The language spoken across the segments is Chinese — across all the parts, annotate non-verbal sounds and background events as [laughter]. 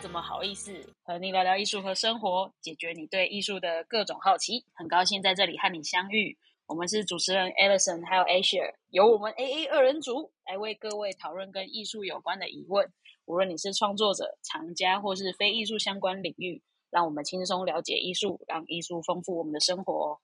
怎么好意思和你聊聊艺术和生活，解决你对艺术的各种好奇。很高兴在这里和你相遇。我们是主持人 Alison 还有 Asia，由我们 AA 二人组来为各位讨论跟艺术有关的疑问。无论你是创作者、藏家或是非艺术相关领域，让我们轻松了解艺术，让艺术丰富我们的生活。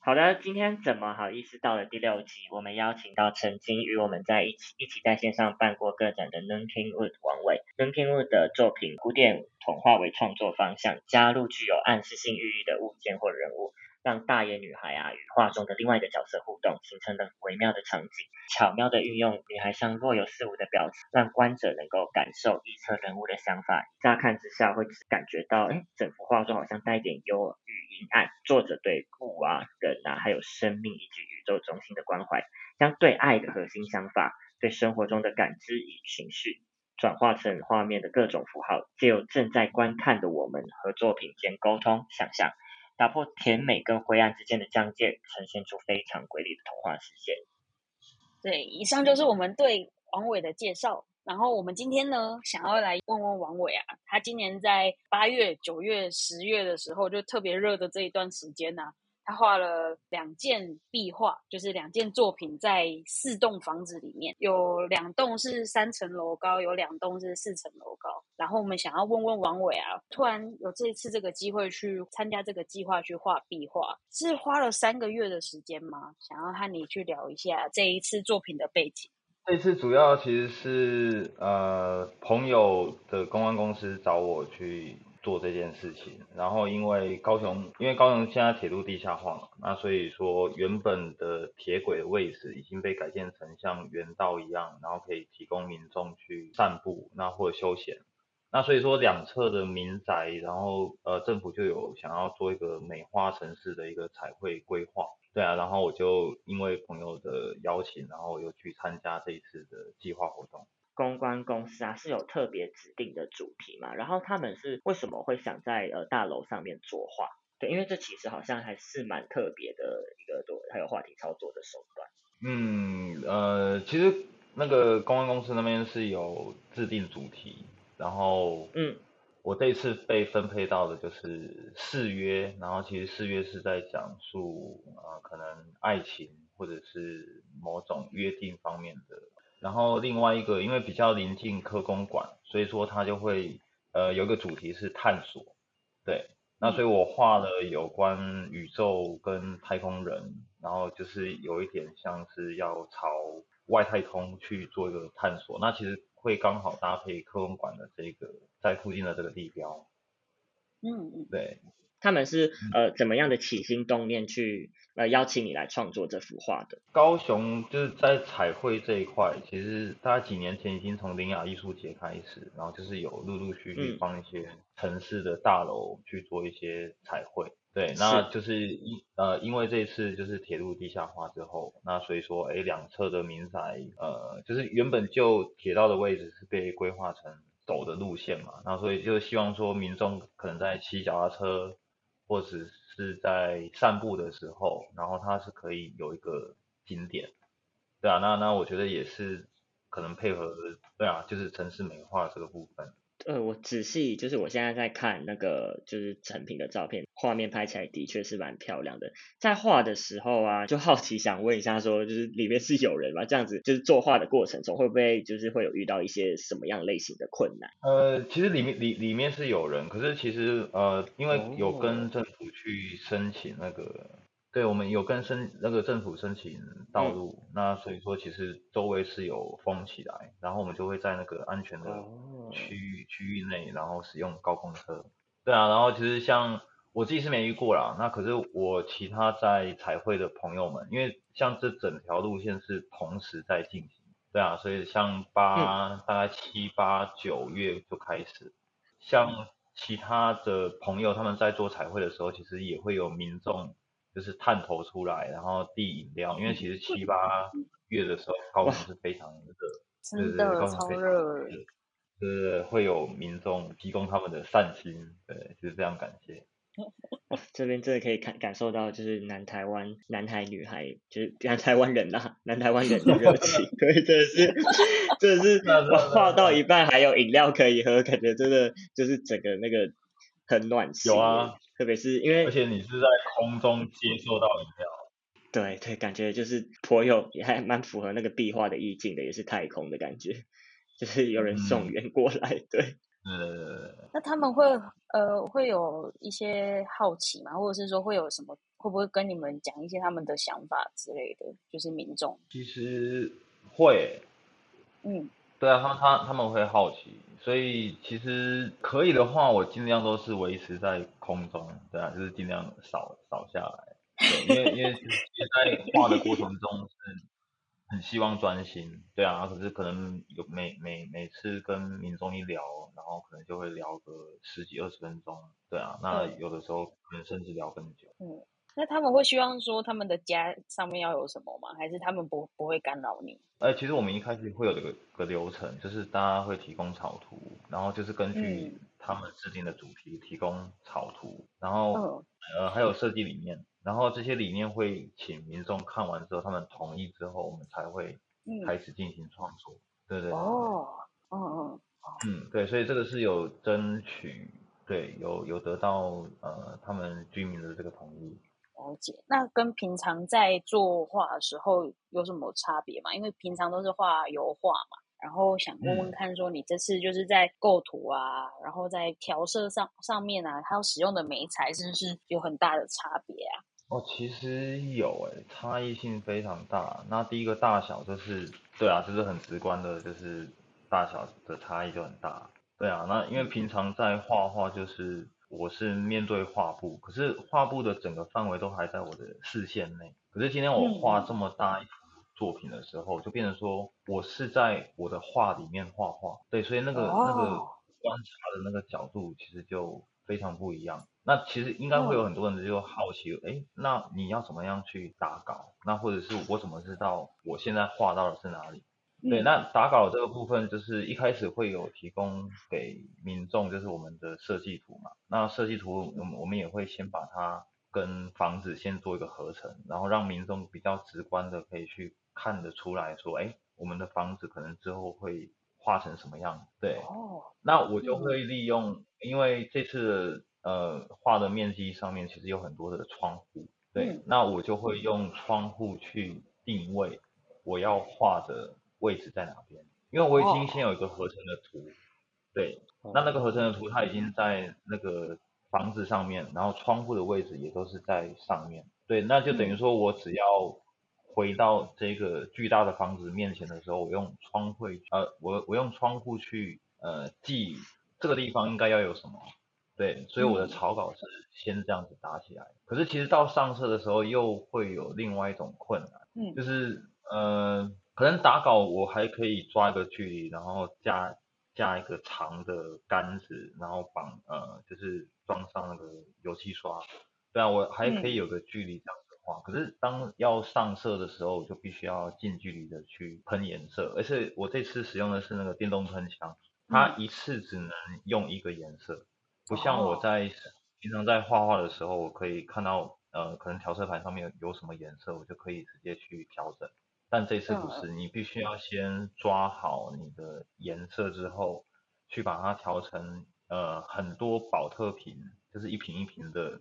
好的，今天怎么好意思到了第六集，我们邀请到曾经与我们在一起一起在线上办过个展的 Nunking Wood 王伟。孙天禄的作品古典童话为创作方向，加入具有暗示性寓意的物件或人物。让大眼女孩啊与画中的另外一个角色互动，形成了微妙的场景，巧妙的运用女孩上若有似无的表情，让观者能够感受预测人物的想法。乍看之下会感觉到，哎，整幅画中好像带点忧郁阴暗。作者对物啊、人啊，还有生命以及宇宙中心的关怀，将对爱的核心想法、对生活中的感知与情绪，转化成画面的各种符号，借由正在观看的我们和作品间沟通、想象。打破甜美跟灰暗之间的疆界，呈现出非常瑰丽的童话世界。对，以上就是我们对王伟的介绍。然后我们今天呢，想要来问问王伟啊，他今年在八月、九月、十月的时候，就特别热的这一段时间呢。他画了两件壁画，就是两件作品，在四栋房子里面，有两栋是三层楼高，有两栋是四层楼高。然后我们想要问问王伟啊，突然有这一次这个机会去参加这个计划去画壁画，是花了三个月的时间吗？想要和你去聊一下这一次作品的背景。这次主要其实是呃朋友的公关公司找我去。做这件事情，然后因为高雄，因为高雄现在铁路地下化，那所以说原本的铁轨位置已经被改建成像原道一样，然后可以提供民众去散步，那或者休闲。那所以说两侧的民宅，然后呃政府就有想要做一个美化城市的一个彩绘规划，对啊，然后我就因为朋友的邀请，然后又去参加这一次的计划活动。公关公司啊是有特别指定的主题嘛？然后他们是为什么会想在呃大楼上面作画？对，因为这其实好像还是蛮特别的一个多还有话题操作的手段。嗯呃，其实那个公关公司那边是有制定主题，然后嗯，我这次被分配到的就是誓约，然后其实誓约是在讲述呃可能爱情或者是某种约定方面的。然后另外一个，因为比较临近科工馆，所以说它就会呃有一个主题是探索，对，那所以我画了有关宇宙跟太空人，然后就是有一点像是要朝外太空去做一个探索，那其实会刚好搭配科工馆的这个在附近的这个地标，嗯嗯，对。他们是呃怎么样的起心动念去呃邀请你来创作这幅画的？高雄就是在彩绘这一块，其实大概几年前已经从林雅艺术节开始，然后就是有陆陆续续帮一些城市的大楼去做一些彩绘。对，那就是因呃因为这次就是铁路地下化之后，那所以说哎两侧的民宅呃就是原本就铁道的位置是被规划成走的路线嘛，那所以就希望说民众可能在骑脚踏车。或者是在散步的时候，然后它是可以有一个景点，对啊，那那我觉得也是可能配合，对啊，就是城市美化这个部分。呃，我仔细就是我现在在看那个就是成品的照片，画面拍起来的确是蛮漂亮的。在画的时候啊，就好奇想问一下，说就是里面是有人吗？这样子就是作画的过程中会不会就是会有遇到一些什么样类型的困难？呃，其实里面里里面是有人，可是其实呃，因为有跟政府去申请那个。对，我们有跟申那个政府申请道路，那所以说其实周围是有封起来，然后我们就会在那个安全的区域区域内，然后使用高空车。对啊，然后其实像我自己是没遇过啦，那可是我其他在彩绘的朋友们，因为像这整条路线是同时在进行，对啊，所以像八大概七八九月就开始，像其他的朋友他们在做彩绘的时候，其实也会有民众。就是探头出来，然后递饮料，因为其实七八月的时候，高雄是非常热，真的超热，是会有民众提供他们的善心，对，就是非常感谢。[laughs] 这边真的可以感感受到，就是南台湾男孩女孩，就是 [laughs] 南台湾人呐，南台湾人的热情，[laughs] 对，真的是，真的是画到一半还有饮料可以喝，感觉真的就是整个那个很暖心。有啊，特别是因为而且你是在空中接受到饮料。对对，感觉就是颇有，也还蛮符合那个壁画的意境的，也是太空的感觉，就是有人送援过来，对。呃，那他们会呃会有一些好奇吗？或者是说会有什么？会不会跟你们讲一些他们的想法之类的？就是民众其实会，嗯，对啊，他们他他们会好奇，所以其实可以的话，我尽量都是维持在空中，对啊，就是尽量少少下来，对，因为因为也在画的过程中是。很希望专心，对啊，可是可能有每每每次跟民众一聊，然后可能就会聊个十几二十分钟，对啊，那有的时候可能甚至聊更久。嗯，那他们会希望说他们的家上面要有什么吗？还是他们不不会干扰你？哎，其实我们一开始会有这个个流程，就是大家会提供草图，然后就是根据他们制定的主题提供草图，然后呃还有设计理念。然后这些理念会请民众看完之后，他们同意之后，我们才会开始进行创作。对对。哦，嗯嗯。嗯，对，所以这个是有争取，对，有有得到呃他们居民的这个同意。了解。那跟平常在作画的时候有什么差别吗？因为平常都是画油画嘛。然后想问问看，说你这次就是在构图啊，然后在调色上上面啊，它使用的媒材是不是有很大的差别啊？哦，其实有诶，差异性非常大。那第一个大小就是，对啊，就是很直观的，就是大小的差异就很大。对啊，那因为平常在画画，就是我是面对画布，可是画布的整个范围都还在我的视线内。可是今天我画这么大一幅作品的时候，就变成说我是在我的画里面画画。对，所以那个那个观察的那个角度其实就非常不一样。那其实应该会有很多人就好奇，哎，那你要怎么样去打稿？那或者是我怎么知道我现在画到的是哪里？对，那打稿这个部分就是一开始会有提供给民众，就是我们的设计图嘛。那设计图，我们我们也会先把它跟房子先做一个合成，然后让民众比较直观的可以去看得出来说，哎，我们的房子可能之后会画成什么样？对，哦，那我就会利用，因为这次。呃，画的面积上面其实有很多的窗户，对，那我就会用窗户去定位我要画的位置在哪边，因为我已经先有一个合成的图，对，那那个合成的图它已经在那个房子上面，然后窗户的位置也都是在上面，对，那就等于说我只要回到这个巨大的房子面前的时候，我用窗户，呃，我我用窗户去呃记这个地方应该要有什么。对，所以我的草稿是先这样子打起来，可是其实到上色的时候又会有另外一种困难，嗯，就是呃，可能打稿我还可以抓一个距离，然后加加一个长的杆子，然后绑呃，就是装上那个油漆刷，对啊，我还可以有个距离这样子画，可是当要上色的时候，我就必须要近距离的去喷颜色，而且我这次使用的是那个电动喷枪，它一次只能用一个颜色。不像我在平常在画画的时候，我可以看到呃，可能调色盘上面有什么颜色，我就可以直接去调整。但这次不是，你必须要先抓好你的颜色之后，去把它调成呃很多保特瓶，就是一瓶一瓶的，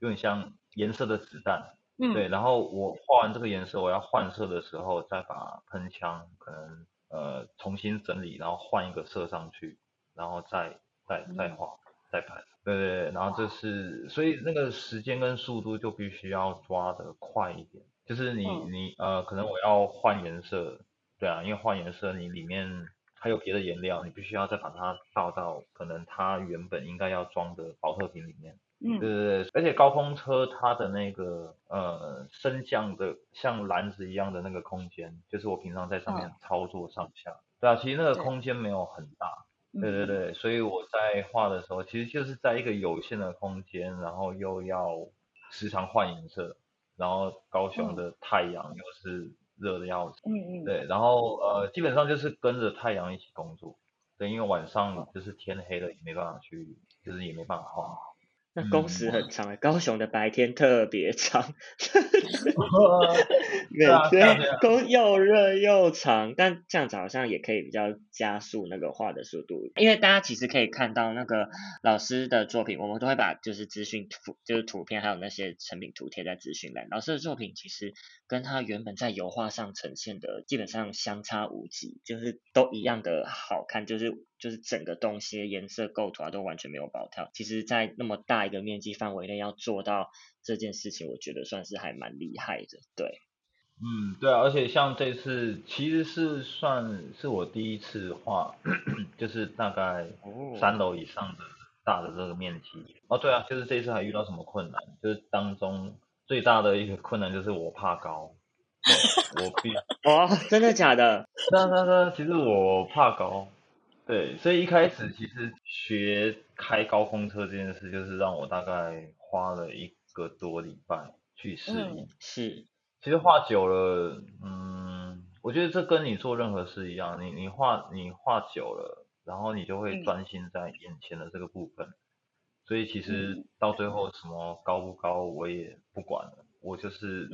有点像颜色的子弹。嗯。对，然后我画完这个颜色，我要换色的时候，再把喷枪可能呃重新整理，然后换一个色上去，然后再再再画。再拍，对对对，然后这是，所以那个时间跟速度就必须要抓得快一点，就是你你呃，可能我要换颜色，对啊，因为换颜色你里面还有别的颜料，你必须要再把它倒到可能它原本应该要装的保特瓶里面，嗯，对对对，而且高空车它的那个呃升降的像篮子一样的那个空间，就是我平常在上面操作上下，对啊，其实那个空间没有很大。对对对，所以我在画的时候，其实就是在一个有限的空间，然后又要时常换颜色，然后高雄的太阳又是热的要死，嗯嗯，对，然后呃基本上就是跟着太阳一起工作，对，因为晚上就是天黑了也没办法去，就是也没办法画，那工时很长诶，高雄的白天特别长，[laughs] 每天工又热又长，但这样子好像也可以比较加速那个画的速度，因为大家其实可以看到那个老师的作品，我们都会把就是资讯图，就是图片还有那些成品图贴在资讯栏。老师的作品其实跟他原本在油画上呈现的基本上相差无几，就是都一样的好看，就是。就是整个东西颜色构图啊都完全没有跑跳，其实，在那么大一个面积范围内要做到这件事情，我觉得算是还蛮厉害的。对，嗯，对啊，而且像这次其实是算是我第一次画，[coughs] 就是大概三楼以上的大的这个面积。哦，对啊，就是这次还遇到什么困难？就是当中最大的一个困难就是我怕高，我必 [laughs] 哦，真的假的？对啊，对啊，其实我怕高。对，所以一开始其实学开高空车这件事，就是让我大概花了一个多礼拜去适应。是，其实画久了，嗯，我觉得这跟你做任何事一样，你你画你画久了，然后你就会专心在眼前的这个部分。所以其实到最后什么高不高我也不管了，我就是，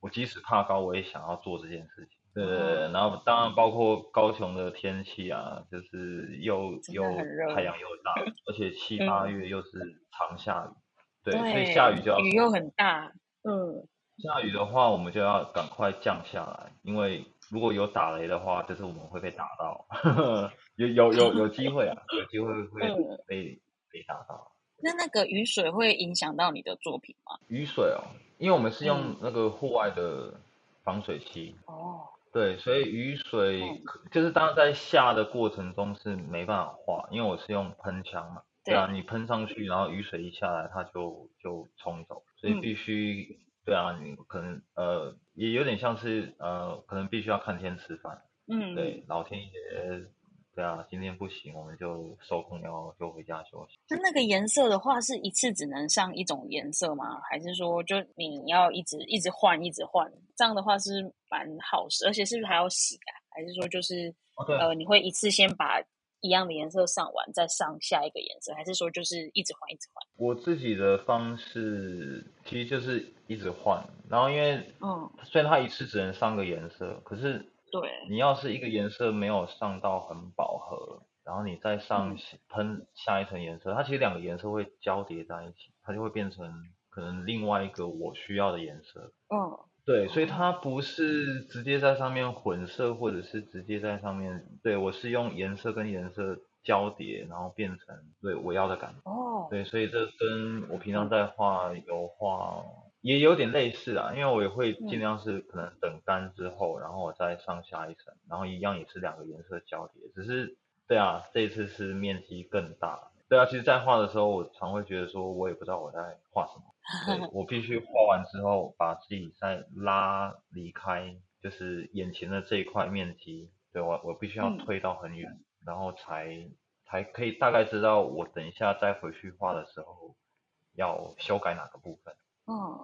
我即使怕高，我也想要做这件事情。对然后当然包括高雄的天气啊，就是又又太阳又大，而且七八月又是常下雨，对，所以下雨就要雨又很大，嗯，下雨的话我们就要赶快降下来，因为如果有打雷的话，就是我们会被打到，[laughs] 有有有有机会啊，有机会 [laughs] 会被被打到。那那个雨水会影响到你的作品吗？雨水哦，因为我们是用那个户外的防水漆哦。对，所以雨水就是当在下的过程中是没办法化，因为我是用喷枪嘛，对啊，你喷上去，然后雨水一下来，它就就冲走，所以必须，对啊，你可能呃也有点像是呃可能必须要看天吃饭，嗯，对，老天爷。对啊，今天不行，我们就收工，然后就回家休息。那那个颜色的话，是一次只能上一种颜色吗？还是说，就你要一直一直换，一直换？这样的话是蛮耗时，而且是不是还要洗啊？还是说，就是呃，你会一次先把一样的颜色上完，再上下一个颜色？还是说，就是一直换，一直换？我自己的方式其实就是一直换，然后因为嗯，虽然它一次只能上个颜色，可是。对，你要是一个颜色没有上到很饱和，然后你再上喷下一层颜色，它其实两个颜色会交叠在一起，它就会变成可能另外一个我需要的颜色。嗯，对，所以它不是直接在上面混色，或者是直接在上面，对我是用颜色跟颜色交叠，然后变成对我要的感觉。哦，对，所以这跟我平常在画油画。也有点类似啊，因为我也会尽量是可能等干之后，然后我再上下一层，然后一样也是两个颜色交叠，只是对啊，这一次是面积更大。对啊，其实，在画的时候，我常会觉得说，我也不知道我在画什么，对 [laughs] 我必须画完之后，把自己再拉离开，就是眼前的这一块面积，对我，我必须要推到很远，然后才才可以大概知道我等一下再回去画的时候要修改哪个部分。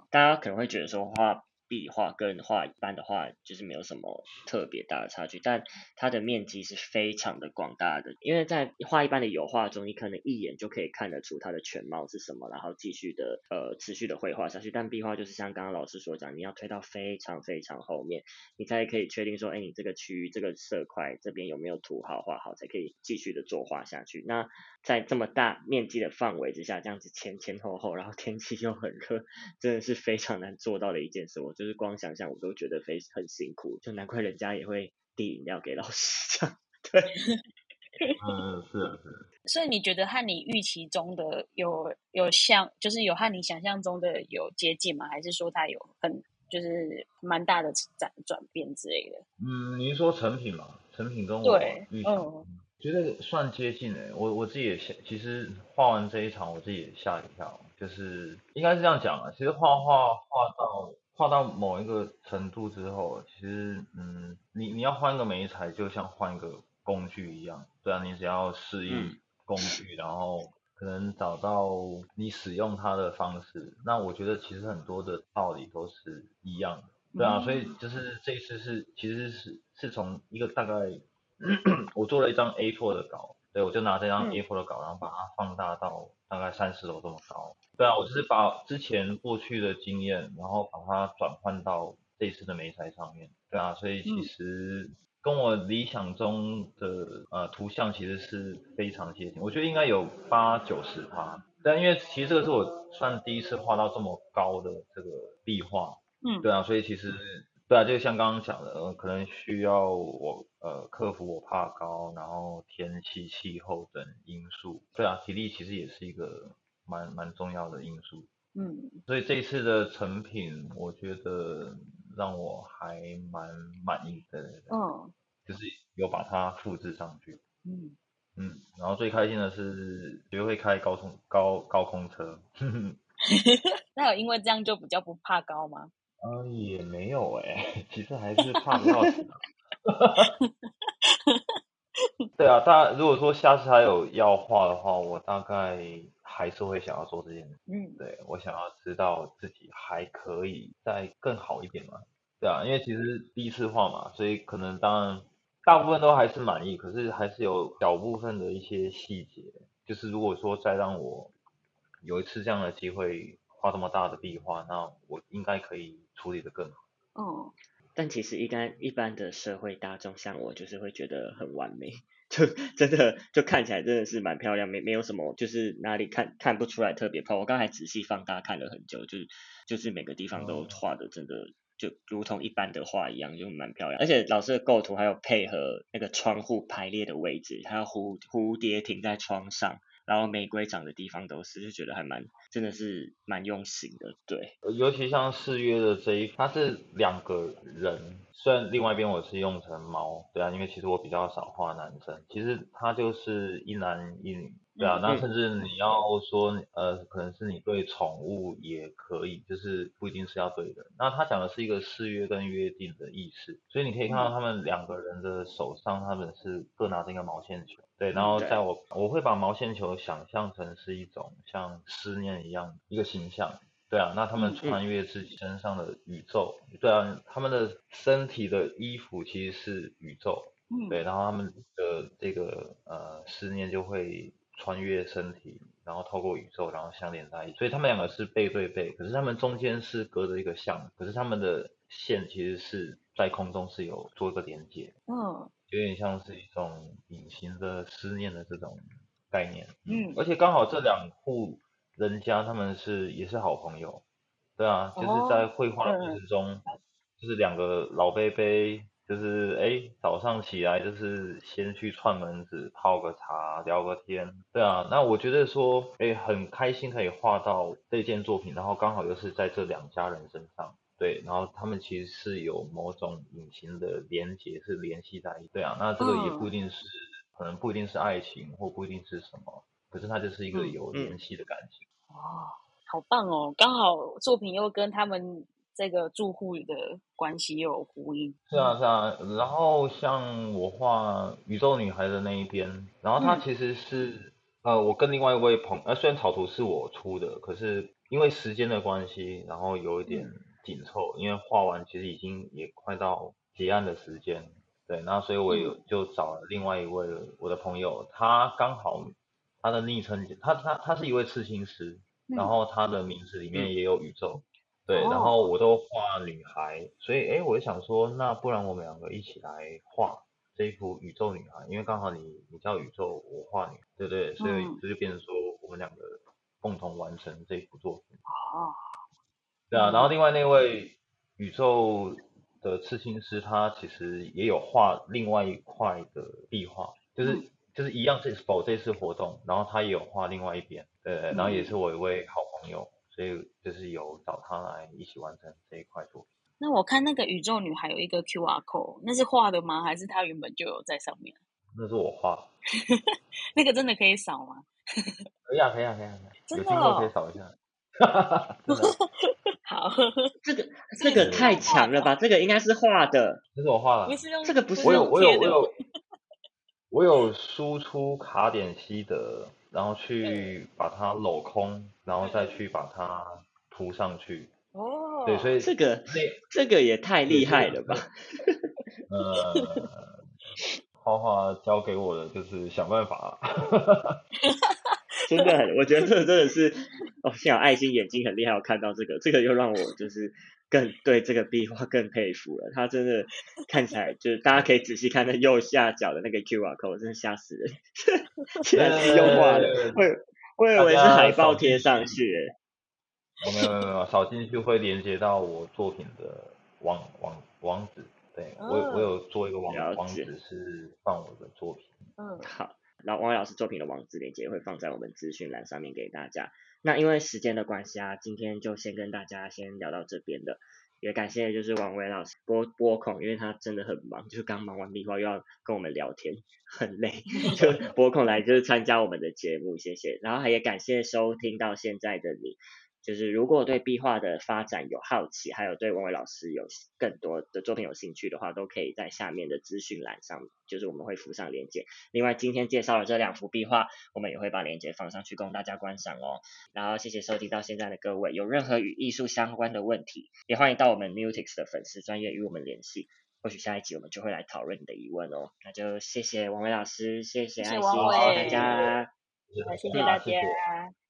大家可能会觉得说画。壁画跟画一般的画就是没有什么特别大的差距，但它的面积是非常的广大的。因为在画一般的油画中，你可能一眼就可以看得出它的全貌是什么，然后继续的呃持续的绘画下去。但壁画就是像刚刚老师所讲，你要推到非常非常后面，你才可以确定说，哎，你这个区域这个色块这边有没有涂好画好，才可以继续的作画下去。那在这么大面积的范围之下，这样子前前后后，然后天气又很热，真的是非常难做到的一件事。我就是光想想我都觉得非很辛苦，就难怪人家也会递饮料给老师这样。对，[laughs] 嗯，是啊是啊。[laughs] 所以你觉得和你预期中的有有像，就是有和你想象中的有接近吗？还是说它有很就是蛮大的转转变之类的？嗯，您说成品嘛？成品跟我预期。觉得算接近诶，我我自己也吓，其实画完这一场，我自己也吓一跳，就是应该是这样讲啊，其实画画画到画到某一个程度之后，其实嗯，你你要换一个美材，就像换一个工具一样，对啊，你只要适应工具，然后可能找到你使用它的方式，那我觉得其实很多的道理都是一样的，对啊，所以就是这次是其实是是从一个大概。[clears throat] 我做了一张 A4 的稿，对，我就拿这张嗯。A4 的稿，然后把它放大到大概三十楼这么高。对啊，我就是把之前过去的经验，然后把它转换到这次的媒材上面。对啊，所以其嗯实跟我理想中的呃图像其实是非常接近，我觉得应该有八九十趴。但因为其实这个是我算第一次画到这么高的这个壁画，嗯对啊，所以其实对啊，就像刚刚讲的，呃，可能需要我呃克服我怕高，然后天气、气候等因素。对啊，体力其实也是一个蛮蛮重要的因素。嗯所以这一次的成品，我觉得让我还蛮满意的，对对对嗯就是有把它复制上去。嗯，嗯，然后最开心的是学会开高空高高空车，[laughs] 那有因为这样就比较不怕高吗？啊也没有哎、[laughs] 其实还是怕的要死啊。对啊，大如果说下次还有要画的话，我大概还是会想要做这件事。嗯对我想要知道自己还可以再更好一点嘛。对啊，因为其实第一次画嘛，所以可能当然大部分都还是满意，可是还是有小部分的一些细节，就是如果说再让我有一次这样的机会画这么大的壁画，那我应该可以处理的更好。哦但其实一般一般的社会大众，像我就是会觉得很完美，[laughs] 就真的就看起来真的是蛮漂亮，没没有什么就是哪里看看不出来特别漂亮。我刚才仔细放大看了很久，就是就是每个地方都哦画的真的就如同一般的画一样，就蛮漂亮。而且老师的构图还有配合那个窗户排列的位置，还有蝴蝴蝶停在窗上。然后玫瑰长的地方都是，就觉得还蛮真的是蛮用心的，对，尤其像四月的这一，它是两个人，虽然另外一边我是用成猫，对啊，因为其实我比较少画男生，其实它就是一男一女，对啊，嗯那甚至你要说呃，可能是你对宠物也可以，就是不一定是要对人。那他讲的是一个誓约跟约定的意思，所以你可以看到他们两个人的手上，他们是各拿着一个毛线球，对，然后在。我我会把毛线球想象成是一种像思念一样一个形象。对啊，那他们嗯穿越自己身上的宇宙，对啊，他们的身体的衣服其实是宇宙，嗯，对，然后他们的这个呃思念就会穿越身体，然后透过宇宙，然后相连在一起。所以他们两个是背对背，可是他们中间是隔着一个像，可是他们的线其实是在空中是有做一个连接，嗯。有点像是一种隐形的思念的这种概念。嗯。而且刚好这两户人家他们是也是好朋友，对啊，就是在绘画的过程中，就是两个老贝贝，就是哎早上起来就是先去串门子泡个茶聊个天，对啊，那我觉得说哎很开心可以画到这件作品，然后刚好又是在这两家人身上。对，然后他们其实是有某种隐形的连接，是联系在一起。对啊，那这个也不一定是，可能不一定是爱情，或不一定是什么，可是它就是一个嗯有联系的感情。哦，好棒哦！刚好作品又跟他们这个住户的关系又有呼应。是啊，是啊。然后像我画宇宙女孩的那一边，然后它嗯其实是、呃，我跟另外一位朋，呃，虽然草图是我出的，可是因为时间的关系，然后有一点紧凑，因为画完其实已经也快到结案的时间。对，然后所以我有就找了另外一位我的朋友，他刚好他的昵称，他他他是一位刺青师，然后他的名字里面也有宇宙，对，然后我都画女孩，所以哎，我就想说，那不然我们两个一起来画这一幅宇宙女孩，因为刚好你你叫宇宙，我画你，对不对？所以嗯。这就变成说我们两个共同完成这幅作品。哦，对啊，嗯然后另外那位宇宙的刺青师，他其实也有画另外一块的壁画，就是、嗯。就是一样这否这次活动，然后他也有画另外一边，对，然后也嗯。是我一位好朋友，所以就是有找他来一起完成这一块作品。那我看那个宇宙女孩有一个 Q R code，那是画的吗？还是她原本就有在上面？[laughs] 那是我画，[laughs] 那个真的可以扫吗？[laughs] 可以啊，可以啊，可以啊，真的有经过哦可以扫一下。好，这个这个太强了吧？这个应该是画的，这是我画的。不是用这个不是我有我有我有我有输出卡点西德，然后去把它镂空，然后再去把它涂上去。哦，对，所以这个那这个也太厉害了吧？呃，花花教给我的就是想办法。[laughs] 真的很，我觉得这个真的是哦，幸好爱心眼睛很厉害，我看到这个，这个又让我就是更对这个壁画更佩服了。它真的看起来就是大家可以仔细看那右下角的那个 Q R code，真的吓死人，[laughs] 竟然是用画的，会我以为是海报贴上去。没有没有没有，扫进去会连接到我作品的网网网址，对我我有做一个网网址是放我的作品。嗯，好。然后王伟老师作品的网址链接会放在我们资讯栏上面给大家。那因为时间的关系啊，今天就先跟大家先聊到这边的。也感谢就是王伟老师播播控，因为他真的很忙，就是刚忙完壁画又要跟我们聊天，[laughs] 很累，[laughs] 就播控来就是参加我们的节目，谢谢。然后也感谢收听到现在的你。就是如果对壁画的发展有好奇，还有对王伟老师有更多的作品有兴趣的话，都可以在下面的资讯栏上，就是我们会附上链接。另外，今天介绍的这两幅壁画，我们也会把链接放上去供大家观赏哦。然后，谢谢收听到现在的各位，有任何与艺术相关的问题，也欢迎到我们 Mutix 的粉丝专业与我们联系，或许下一集我们就会来讨论你的疑问哦。那就谢谢王伟老师，谢谢爱心，谢谢大家，谢谢大家。